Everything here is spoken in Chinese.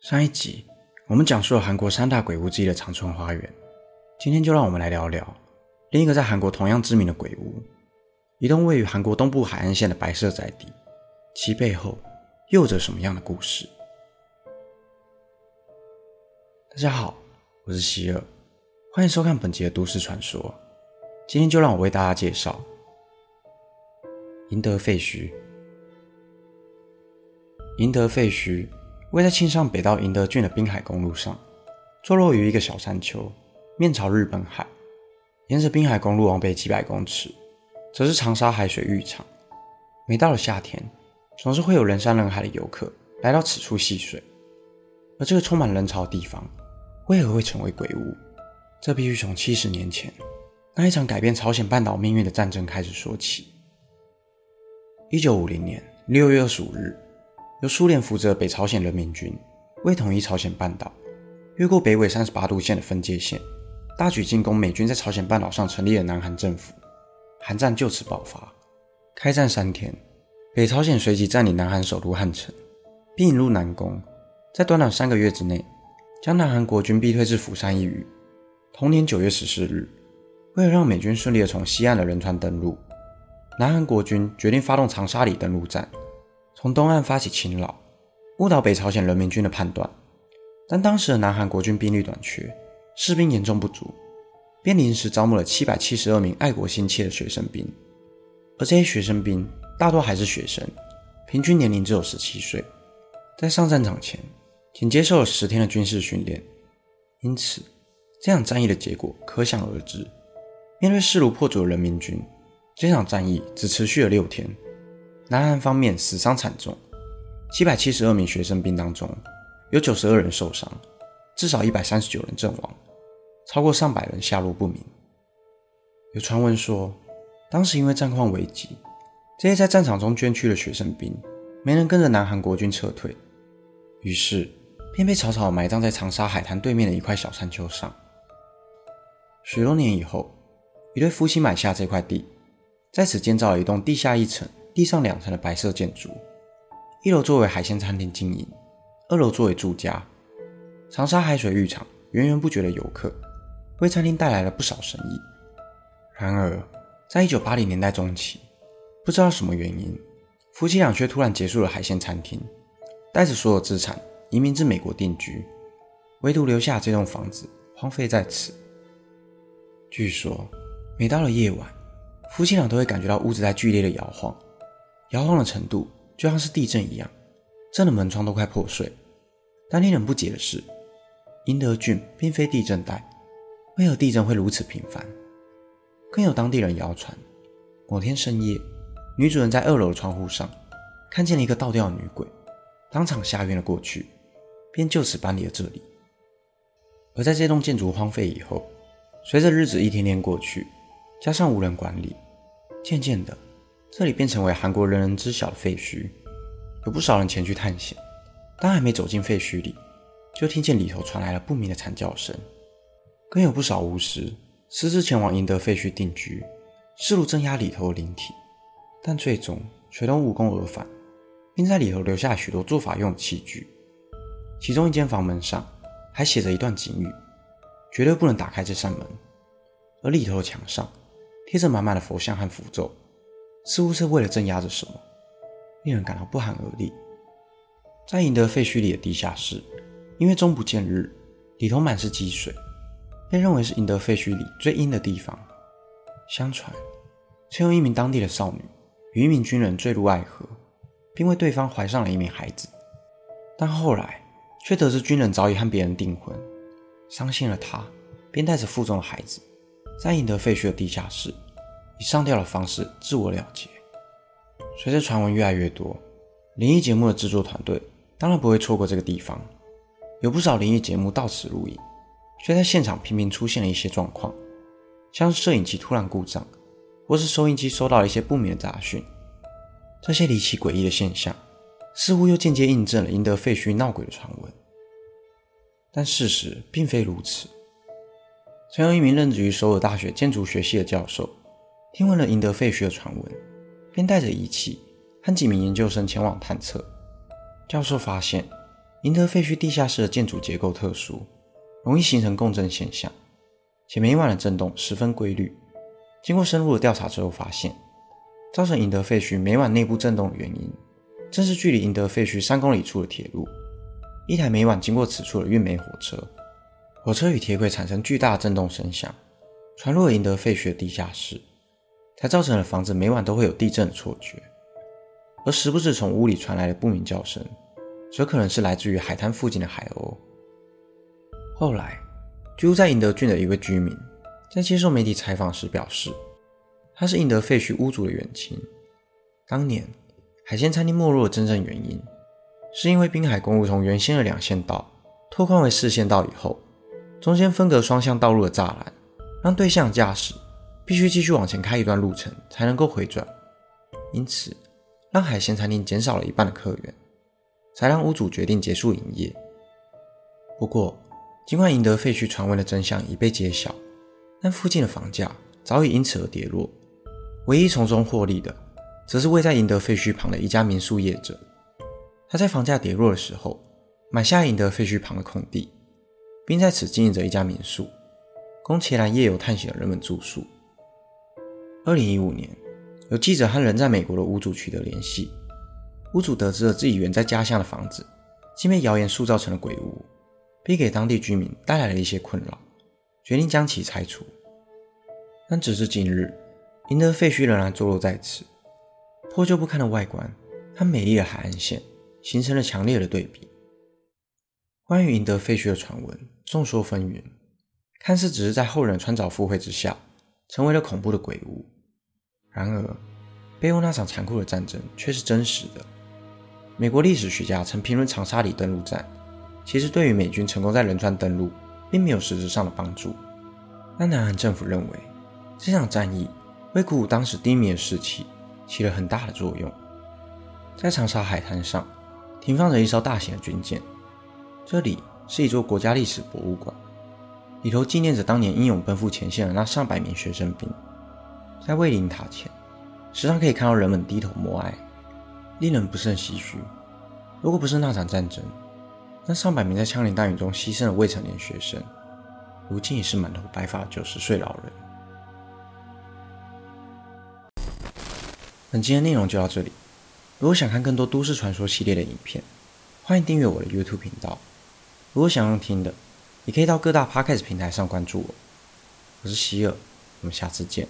上一集我们讲述了韩国三大鬼屋之一的长春花园，今天就让我们来聊聊另一个在韩国同样知名的鬼屋，一栋位于韩国东部海岸线的白色宅邸，其背后又有着什么样的故事？大家好，我是希尔，欢迎收看本集的都市传说。今天就让我为大家介绍赢得废墟。赢得废墟。位在庆尚北道银德郡的滨海公路上，坐落于一个小山丘，面朝日本海。沿着滨海公路往北几百公尺，则是长沙海水浴场。每到了夏天，总是会有人山人海的游客来到此处戏水。而这个充满人潮的地方，为何会成为鬼屋？这必须从七十年前那一场改变朝鲜半岛命运的战争开始说起。一九五零年六月二十五日。由苏联扶植北朝鲜人民军为统一朝鲜半岛，越过北纬三十八度线的分界线，大举进攻美军在朝鲜半岛上成立的南韩政府，韩战就此爆发。开战三天，北朝鲜随即占领南韩首都汉城，并引入南宫，在短短三个月之内，将南韩国军逼退至釜山一隅。同年九月十四日，为了让美军顺利的从西岸的仁川登陆，南韩国军决定发动长沙里登陆战。从东岸发起侵扰，误导北朝鲜人民军的判断。但当时的南韩国军兵力短缺，士兵严重不足，便临时招募了七百七十二名爱国心切的学生兵。而这些学生兵大多还是学生，平均年龄只有十七岁。在上战场前，仅接受了十天的军事训练，因此这场战役的结果可想而知。面对势如破竹的人民军，这场战役只持续了六天。南韩方面死伤惨重，七百七十二名学生兵当中，有九十二人受伤，至少一百三十九人阵亡，超过上百人下落不明。有传闻说，当时因为战况危急，这些在战场中捐躯的学生兵没能跟着南韩国军撤退，于是便被草草埋葬在长沙海滩对面的一块小山丘上。许多年以后，一对夫妻买下这块地，在此建造了一栋地下一层。地上两层的白色建筑，一楼作为海鲜餐厅经营，二楼作为住家。长沙海水浴场源源不绝的游客，为餐厅带来了不少生意。然而，在一九八零年代中期，不知道什么原因，夫妻俩却突然结束了海鲜餐厅，带着所有资产移民至美国定居，唯独留下这栋房子荒废在此。据说，每到了夜晚，夫妻俩都会感觉到屋子在剧烈的摇晃。摇晃的程度就像是地震一样，震得门窗都快破碎。但令人不解的是，英德郡并非地震带，为何地震会如此频繁？更有当地人谣传，某天深夜，女主人在二楼的窗户上看见了一个倒吊的女鬼，当场吓晕了过去，便就此搬离了这里。而在这栋建筑荒废以后，随着日子一天天过去，加上无人管理，渐渐的。这里便成为韩国人人知晓的废墟，有不少人前去探险，但还没走进废墟里，就听见里头传来了不明的惨叫声。更有不少巫师私自前往赢得废墟定居，试图镇压里头的灵体，但最终却都无功而返，并在里头留下许多做法用器具。其中一间房门上还写着一段警语：绝对不能打开这扇门。而里头的墙上贴着满满的佛像和符咒。似乎是为了镇压着什么，令人感到不寒而栗。在银德废墟里的地下室，因为终不见日，里头满是积水，被认为是银德废墟里最阴的地方。相传，曾有一名当地的少女与一名军人坠入爱河，并为对方怀上了一名孩子，但后来却得知军人早已和别人订婚，伤心了她，便带着腹中的孩子，在银德废墟的地下室。以上吊的方式自我了结。随着传闻越来越多，灵异节目的制作团队当然不会错过这个地方。有不少灵异节目到此录影，却在现场频频出现了一些状况，像是摄影机突然故障，或是收音机收到了一些不明的杂讯。这些离奇诡异的现象，似乎又间接印证了赢得废墟闹鬼的传闻。但事实并非如此。曾有一名任职于首尔大学建筑学系的教授。听闻了赢得废墟的传闻，便带着仪器和几名研究生前往探测。教授发现，赢得废墟地下室的建筑结构特殊，容易形成共振现象，且每晚的震动十分规律。经过深入的调查之后，发现造成赢得废墟每晚内部震动的原因，正是距离赢得废墟三公里处的铁路。一台每晚经过此处的运煤火车，火车与铁轨产生巨大的震动声响，传入了银德废墟的地下室，才造成了房子每晚都会有地震的错觉。而时不时从屋里传来的不明叫声，则可能是来自于海滩附近的海鸥。后来，居住在银德郡的一位居民在接受媒体采访时表示，他是银德废墟屋主的远亲。当年海鲜餐厅没落的真正原因，是因为滨海公路从原先的两线道拓宽为四线道以后，中间分隔双向道路的栅栏，让对向驾驶必须继续往前开一段路程才能够回转，因此让海鲜餐厅减少了一半的客源，才让屋主决定结束营业。不过，尽管赢得废墟传闻的真相已被揭晓，但附近的房价早已因此而跌落，唯一从中获利的，则是位在赢得废墟旁的一家民宿业者。他在房价跌落的时候，买下赢得废墟旁的空地，并在此经营着一家民宿，供前来夜游探险的人们住宿。二零一五年，有记者和人在美国的屋主取得联系，屋主得知了自己远在家乡的房子，竟被谣言塑造成了鬼屋，并给当地居民带来了一些困扰，决定将其拆除。但直至今日，赢得废墟仍然坐落在此，破旧不堪的外观和美丽的海岸线。形成了强烈的对比。关于赢得废墟的传闻众说纷纭，看似只是在后人穿凿附会之下，成为了恐怖的鬼屋。然而，背后那场残酷的战争却是真实的。美国历史学家曾评论长沙里登陆战，其实对于美军成功在仁川登陆，并没有实质上的帮助。但南韩政府认为，这场战役为鼓舞当时低迷的士气起了很大的作用。在长沙海滩上，停放着一艘大型的军舰，这里是一座国家历史博物馆，里头纪念着当年英勇奔赴前线的那上百名学生兵。在卫灵塔前，时常可以看到人们低头默哀，令人不胜唏嘘。如果不是那场战争，那上百名在枪林弹雨中牺牲的未成年学生，如今已是满头白发九十岁老人。本期的内容就到这里。如果想看更多都市传说系列的影片，欢迎订阅我的 YouTube 频道。如果想要听的，也可以到各大 Podcast 平台上关注我。我是希尔，我们下次见。